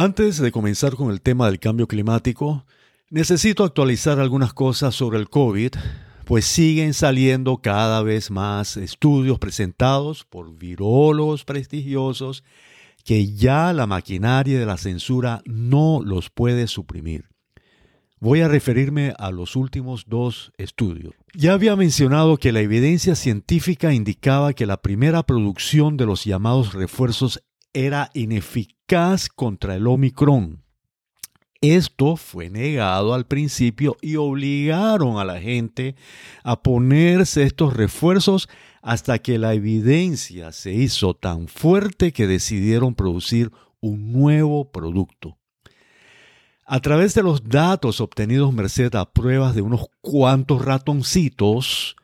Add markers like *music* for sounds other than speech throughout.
Antes de comenzar con el tema del cambio climático, necesito actualizar algunas cosas sobre el COVID, pues siguen saliendo cada vez más estudios presentados por virólogos prestigiosos que ya la maquinaria de la censura no los puede suprimir. Voy a referirme a los últimos dos estudios. Ya había mencionado que la evidencia científica indicaba que la primera producción de los llamados refuerzos era ineficaz contra el Omicron. Esto fue negado al principio y obligaron a la gente a ponerse estos refuerzos hasta que la evidencia se hizo tan fuerte que decidieron producir un nuevo producto. A través de los datos obtenidos merced a pruebas de unos cuantos ratoncitos,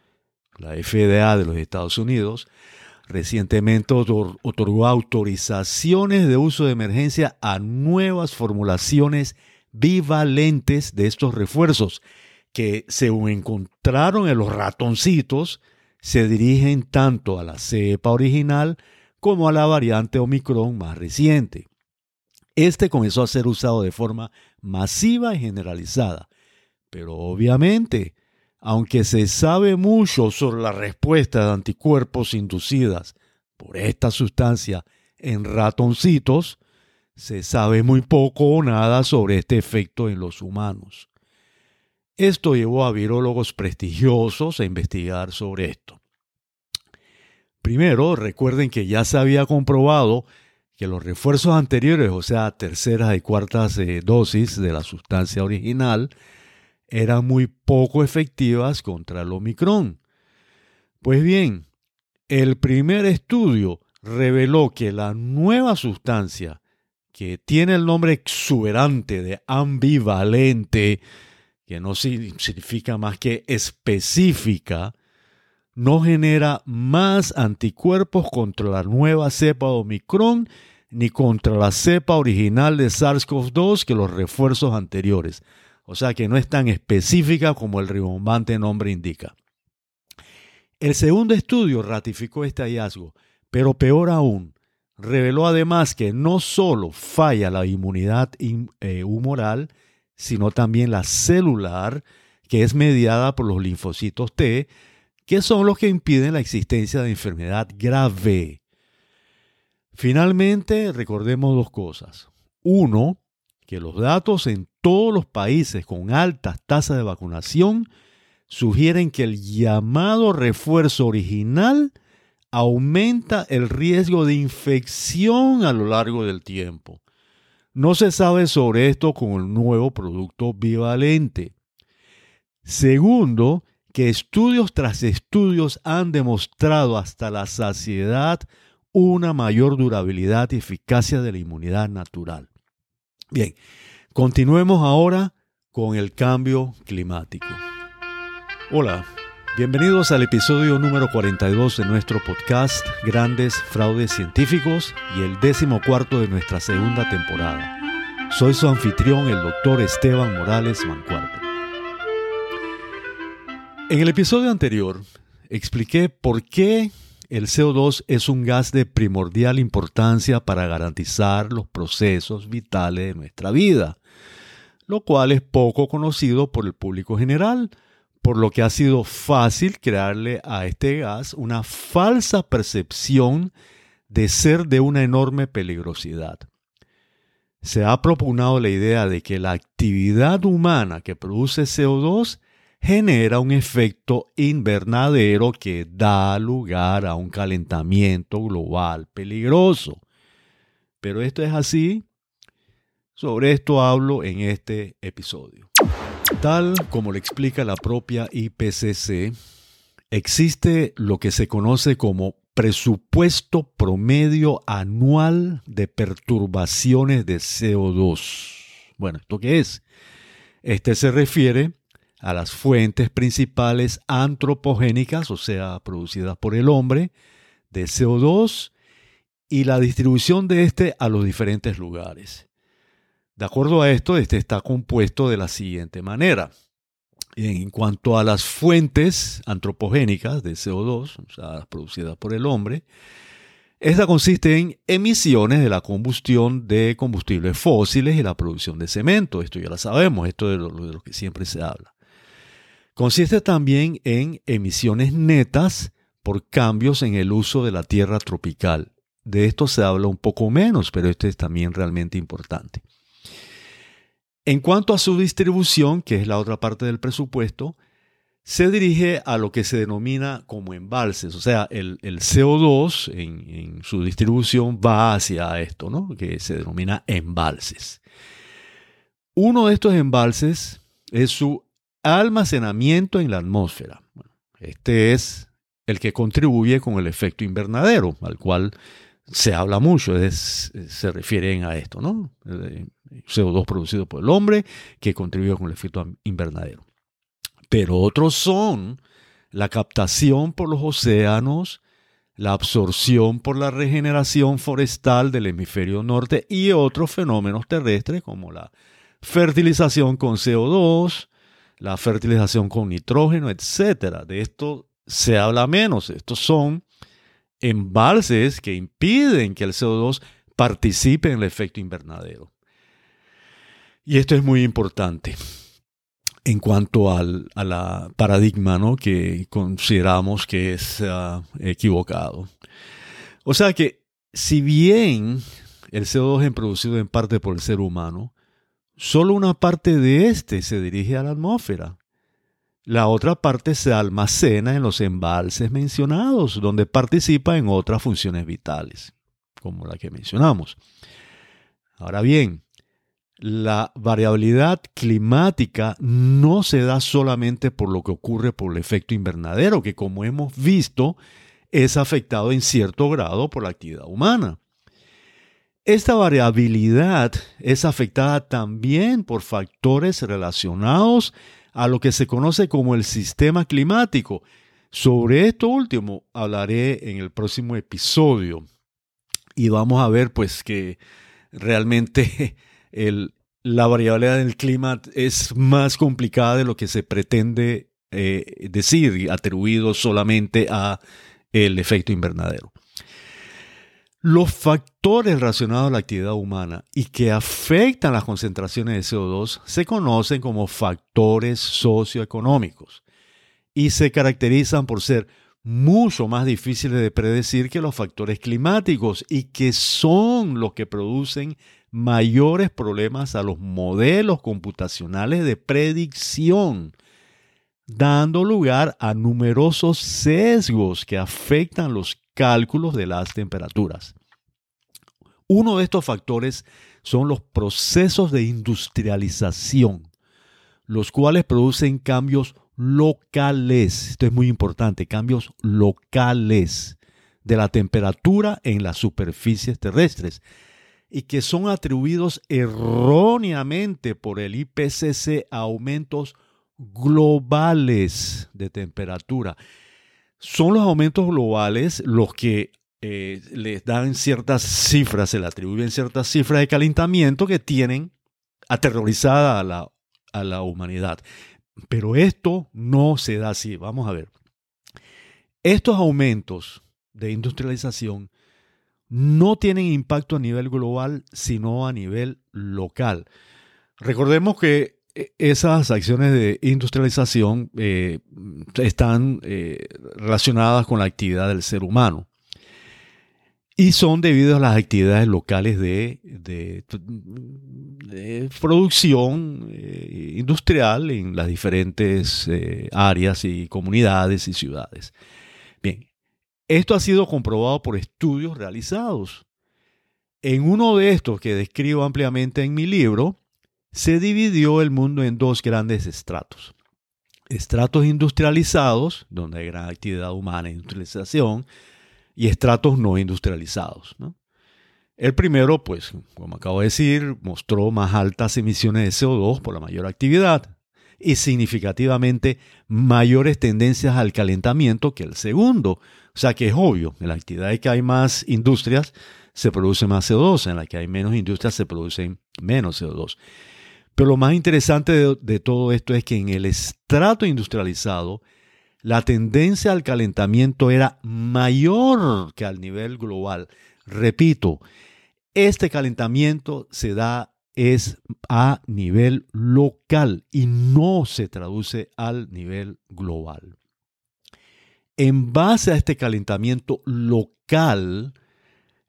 la FDA de los Estados Unidos Recientemente otorgó autorizaciones de uso de emergencia a nuevas formulaciones bivalentes de estos refuerzos que, según encontraron en los ratoncitos, se dirigen tanto a la cepa original como a la variante Omicron más reciente. Este comenzó a ser usado de forma masiva y generalizada, pero obviamente aunque se sabe mucho sobre la respuesta de anticuerpos inducidas por esta sustancia en ratoncitos, se sabe muy poco o nada sobre este efecto en los humanos. Esto llevó a virólogos prestigiosos a investigar sobre esto. Primero, recuerden que ya se había comprobado que los refuerzos anteriores, o sea, terceras y cuartas eh, dosis de la sustancia original, eran muy poco efectivas contra el Omicron. Pues bien, el primer estudio reveló que la nueva sustancia, que tiene el nombre exuberante de ambivalente, que no significa más que específica, no genera más anticuerpos contra la nueva cepa de Omicron ni contra la cepa original de SARS-CoV-2 que los refuerzos anteriores o sea que no es tan específica como el rimbombante nombre indica. El segundo estudio ratificó este hallazgo, pero peor aún, reveló además que no solo falla la inmunidad eh, humoral, sino también la celular, que es mediada por los linfocitos T, que son los que impiden la existencia de enfermedad grave. Finalmente, recordemos dos cosas. Uno, que los datos en todos los países con altas tasas de vacunación sugieren que el llamado refuerzo original aumenta el riesgo de infección a lo largo del tiempo. No se sabe sobre esto con el nuevo producto bivalente. Segundo, que estudios tras estudios han demostrado hasta la saciedad una mayor durabilidad y eficacia de la inmunidad natural. Bien, continuemos ahora con el cambio climático. Hola, bienvenidos al episodio número 42 de nuestro podcast Grandes Fraudes Científicos y el décimo cuarto de nuestra segunda temporada. Soy su anfitrión, el doctor Esteban Morales Mancuarte. En el episodio anterior expliqué por qué el CO2 es un gas de primordial importancia para garantizar los procesos vitales de nuestra vida, lo cual es poco conocido por el público general, por lo que ha sido fácil crearle a este gas una falsa percepción de ser de una enorme peligrosidad. Se ha propugnado la idea de que la actividad humana que produce CO2 genera un efecto invernadero que da lugar a un calentamiento global peligroso. Pero esto es así. Sobre esto hablo en este episodio. Tal como le explica la propia IPCC, existe lo que se conoce como presupuesto promedio anual de perturbaciones de CO2. Bueno, ¿esto qué es? Este se refiere a las fuentes principales antropogénicas, o sea, producidas por el hombre, de CO2 y la distribución de este a los diferentes lugares. De acuerdo a esto, este está compuesto de la siguiente manera. En cuanto a las fuentes antropogénicas de CO2, o sea, producidas por el hombre, Esta consiste en emisiones de la combustión de combustibles fósiles y la producción de cemento. Esto ya lo sabemos, esto lo, de lo que siempre se habla. Consiste también en emisiones netas por cambios en el uso de la tierra tropical. De esto se habla un poco menos, pero esto es también realmente importante. En cuanto a su distribución, que es la otra parte del presupuesto, se dirige a lo que se denomina como embalses, o sea, el, CO2 en, su distribución va hacia esto, ¿no? que se denomina embalses. Uno de estos embalses es su almacenamiento en la atmósfera. este es el que contribuye con el efecto invernadero, al cual se habla mucho, se refieren a esto, ¿no? CO2 producido por el hombre que contribuye con el efecto invernadero. Pero otros son la captación por los océanos, la absorción por la regeneración forestal del hemisferio norte y otros fenómenos terrestres como la fertilización con CO2, la fertilización con nitrógeno, etc. De esto se habla menos. Estos son embalses que impiden que el CO2 participe en el efecto invernadero. Y esto es muy importante en cuanto al paradigma ¿no? que consideramos que es ah, equivocado. O sea que si bien el CO2 es producido en parte por el ser humano, solo una parte de este se dirige a la atmósfera. La otra parte se almacena en los embalses mencionados, donde participa en otras funciones vitales, como la que mencionamos. Ahora bien, la variabilidad climática no se da solamente por lo que ocurre por el efecto invernadero, que como hemos visto es afectado en cierto grado por la actividad humana. Esta variabilidad es afectada también por factores relacionados a lo que se conoce como el sistema climático. Sobre esto último hablaré en el próximo episodio y vamos a ver pues que realmente *laughs* la variabilidad del clima es más complicada de lo que se pretende eh, decir, atribuido solamente a el efecto invernadero. Los factores relacionados a la actividad humana y que afectan las concentraciones de CO2 se conocen como factores socioeconómicos y se caracterizan por ser mucho más difíciles de predecir que los factores climáticos y que son los que producen mayores problemas a los modelos computacionales de predicción dando lugar a numerosos sesgos que afectan los cálculos de las temperaturas. Uno de estos factores son los procesos de industrialización, los cuales producen cambios locales, esto es muy importante, cambios locales de la temperatura en las superficies terrestres y que son atribuidos erróneamente por el IPCC a aumentos globales de temperatura. Son los aumentos globales los que eh, les dan ciertas cifras, se le atribuyen ciertas cifras de calentamiento que tienen aterrorizada a la, a la humanidad. Pero esto no se da así. Vamos a ver. Estos aumentos de industrialización no tienen impacto a nivel global, sino a nivel local. Recordemos que esas acciones de industrialización eh, están eh, relacionadas con la actividad del ser humano y son debido a las actividades locales de, producción eh, industrial en las diferentes áreas y comunidades y ciudades. Bien, esto ha sido comprobado por estudios realizados. En uno de estos que describo ampliamente en mi libro, se dividió el mundo en dos grandes estratos. Estratos industrializados, donde hay gran actividad humana e industrialización, y estratos no industrializados. El primero, pues, como acabo de decir, mostró más altas emisiones de CO2 por la mayor actividad y significativamente mayores tendencias al calentamiento que el segundo. O sea que es obvio, en la actividad en que hay más industrias se produce más CO2, en la que hay menos industrias se producen menos CO2. Pero lo más interesante de, todo esto es que en el estrato industrializado, la tendencia al calentamiento era mayor que al nivel global. Repito, este calentamiento se da es a nivel local y no se traduce al nivel global. En base a este calentamiento local,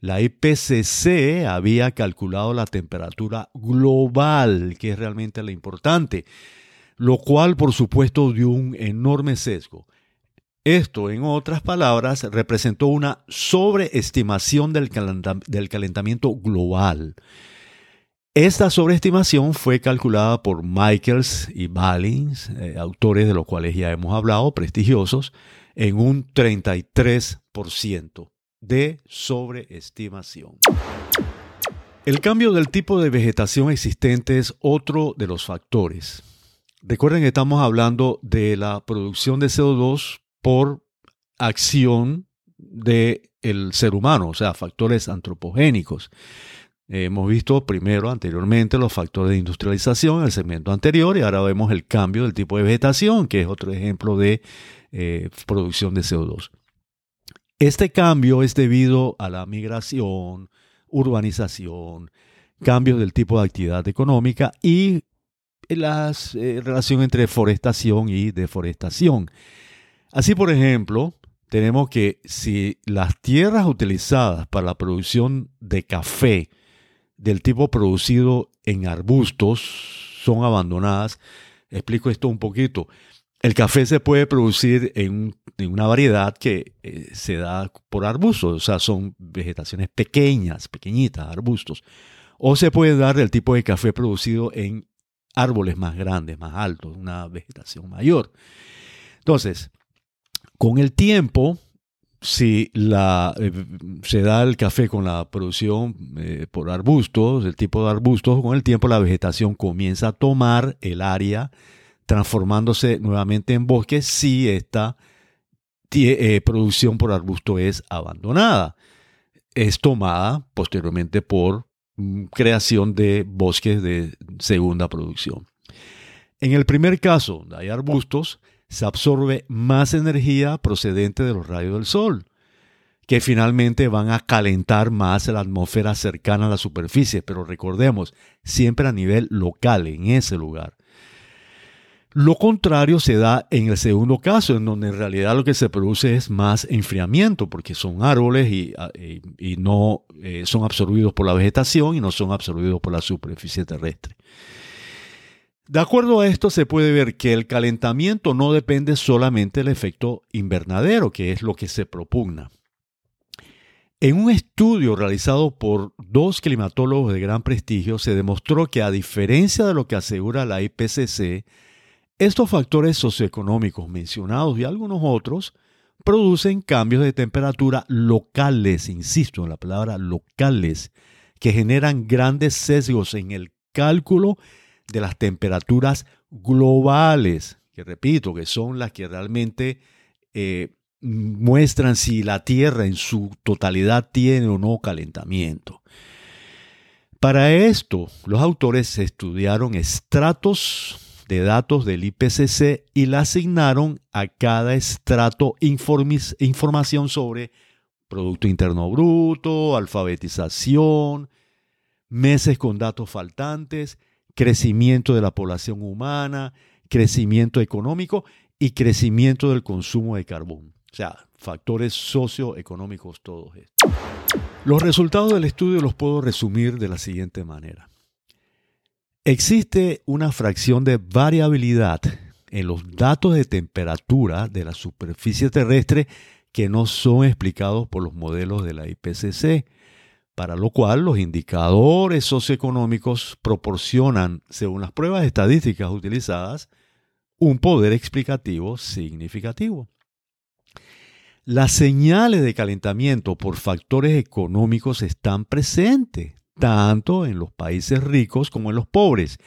la IPCC había calculado la temperatura global, que es realmente la importante, lo cual por supuesto dio un enorme sesgo. Esto, en otras palabras, representó una sobreestimación del, calentamiento global. Esta sobreestimación fue calculada por Michaels y Ballins, eh, autores de los cuales ya hemos hablado, prestigiosos, en un 33% de sobreestimación. El cambio del tipo de vegetación existente es otro de los factores. Recuerden que estamos hablando de la producción de CO2 por acción del ser humano, o sea, factores antropogénicos. hemos visto primero, anteriormente, los factores de industrialización en el segmento anterior y ahora vemos el cambio del tipo de vegetación, que es otro ejemplo de eh, producción de CO2. Este cambio es debido a la migración, urbanización, cambios del tipo de actividad económica y la eh, relación entre forestación y deforestación. Así, por ejemplo, tenemos que si las tierras utilizadas para la producción de café del tipo producido en arbustos son abandonadas, explico esto un poquito. El café se puede producir en, una variedad que eh, se da por arbustos, o sea, son vegetaciones pequeñas, pequeñitas, arbustos. O se puede dar el tipo de café producido en árboles más grandes, más altos, una vegetación mayor. Entonces, con el tiempo, si eh, se da el café con la producción eh, por arbustos, el tipo de arbustos, con el tiempo la vegetación comienza a tomar el área transformándose nuevamente en bosque si esta eh, producción por arbusto es abandonada. Es tomada posteriormente por mm, creación de bosques de segunda producción. En el primer caso, donde hay arbustos, se absorbe más energía procedente de los rayos del sol, que finalmente van a calentar más la atmósfera cercana a la superficie, pero recordemos, siempre a nivel local, en ese lugar. Lo contrario se da en el segundo caso, en donde en realidad lo que se produce es más enfriamiento, porque son árboles y, ah, no eh, son absorbidos por la vegetación y no son absorbidos por la superficie terrestre. De acuerdo a esto, se puede ver que el calentamiento no depende solamente del efecto invernadero, que es lo que se propugna. En un estudio realizado por dos climatólogos de gran prestigio, se demostró que a diferencia de lo que asegura la IPCC, estos factores socioeconómicos mencionados y algunos otros producen cambios de temperatura locales, insisto en la palabra locales, que generan grandes sesgos en el cálculo de las temperaturas globales, que repito, que son las que realmente eh, muestran si la Tierra en su totalidad tiene o no calentamiento. Para esto, los autores estudiaron estratos de datos del IPCC y le asignaron a cada estrato información sobre Producto Interno Bruto, alfabetización, meses con datos faltantes, crecimiento de la población humana, crecimiento económico y crecimiento del consumo de carbón. O sea, factores socioeconómicos todos estos. Los resultados del estudio los puedo resumir de la siguiente manera. Existe una fracción de variabilidad en los datos de temperatura de la superficie terrestre que no son explicados por los modelos de la IPCC, para lo cual los indicadores socioeconómicos proporcionan, según las pruebas estadísticas utilizadas, un poder explicativo significativo. Las señales de calentamiento por factores económicos están presentes tanto en los países ricos como en los pobres,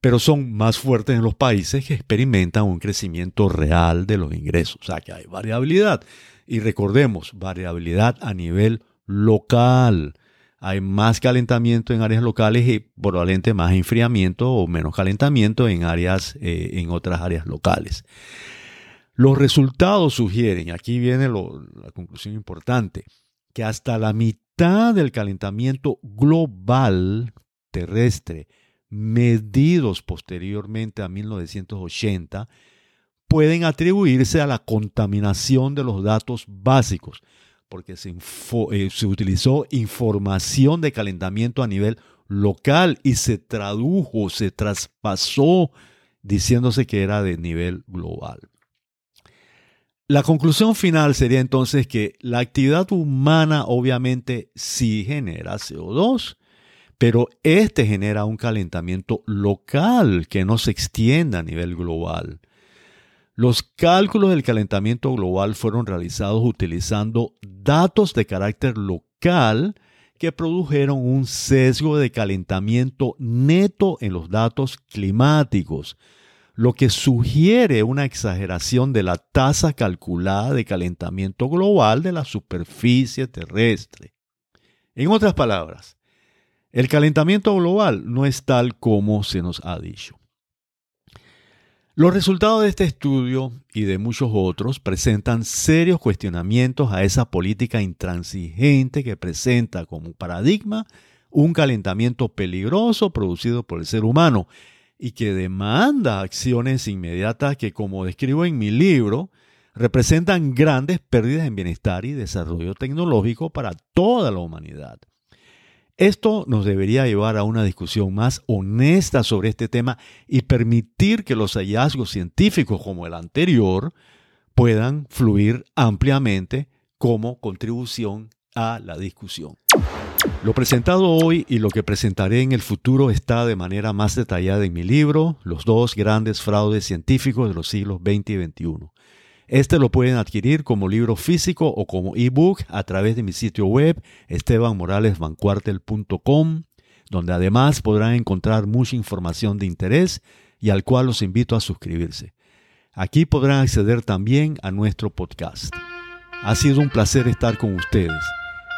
pero son más fuertes en los países que experimentan un crecimiento real de los ingresos. O sea que hay variabilidad. Y recordemos, variabilidad a nivel local. Hay más calentamiento en áreas locales y probablemente más enfriamiento o menos calentamiento en áreas, eh, en otras áreas locales. Los resultados sugieren, aquí viene la conclusión importante, que hasta la mitad del calentamiento global terrestre, medidos posteriormente a 1980, pueden atribuirse a la contaminación de los datos básicos, porque se, eh, se, utilizó información de calentamiento a nivel local y se tradujo, se traspasó diciéndose que era de nivel global. La conclusión final sería entonces que la actividad humana obviamente sí genera CO2, pero este genera un calentamiento local que no se extiende a nivel global. Los cálculos del calentamiento global fueron realizados utilizando datos de carácter local que produjeron un sesgo de calentamiento neto en los datos climáticos, lo que sugiere una exageración de la tasa calculada de calentamiento global de la superficie terrestre. En otras palabras, el calentamiento global no es tal como se nos ha dicho. Los resultados de este estudio y de muchos otros presentan serios cuestionamientos a esa política intransigente que presenta como paradigma un calentamiento peligroso producido por el ser humano y que demanda acciones inmediatas que, como describo en mi libro, representan grandes pérdidas en bienestar y desarrollo tecnológico para toda la humanidad. Esto nos debería llevar a una discusión más honesta sobre este tema y permitir que los hallazgos científicos como el anterior puedan fluir ampliamente como contribución a la discusión. Lo presentado hoy y lo que presentaré en el futuro está de manera más detallada en mi libro, Los dos grandes fraudes científicos de los siglos XX y XXI. Este lo pueden adquirir como libro físico o como ebook a través de mi sitio web estebanmoralesvancuartel.com, donde además podrán encontrar mucha información de interés y al cual los invito a suscribirse. Aquí podrán acceder también a nuestro podcast. Ha sido un placer estar con ustedes.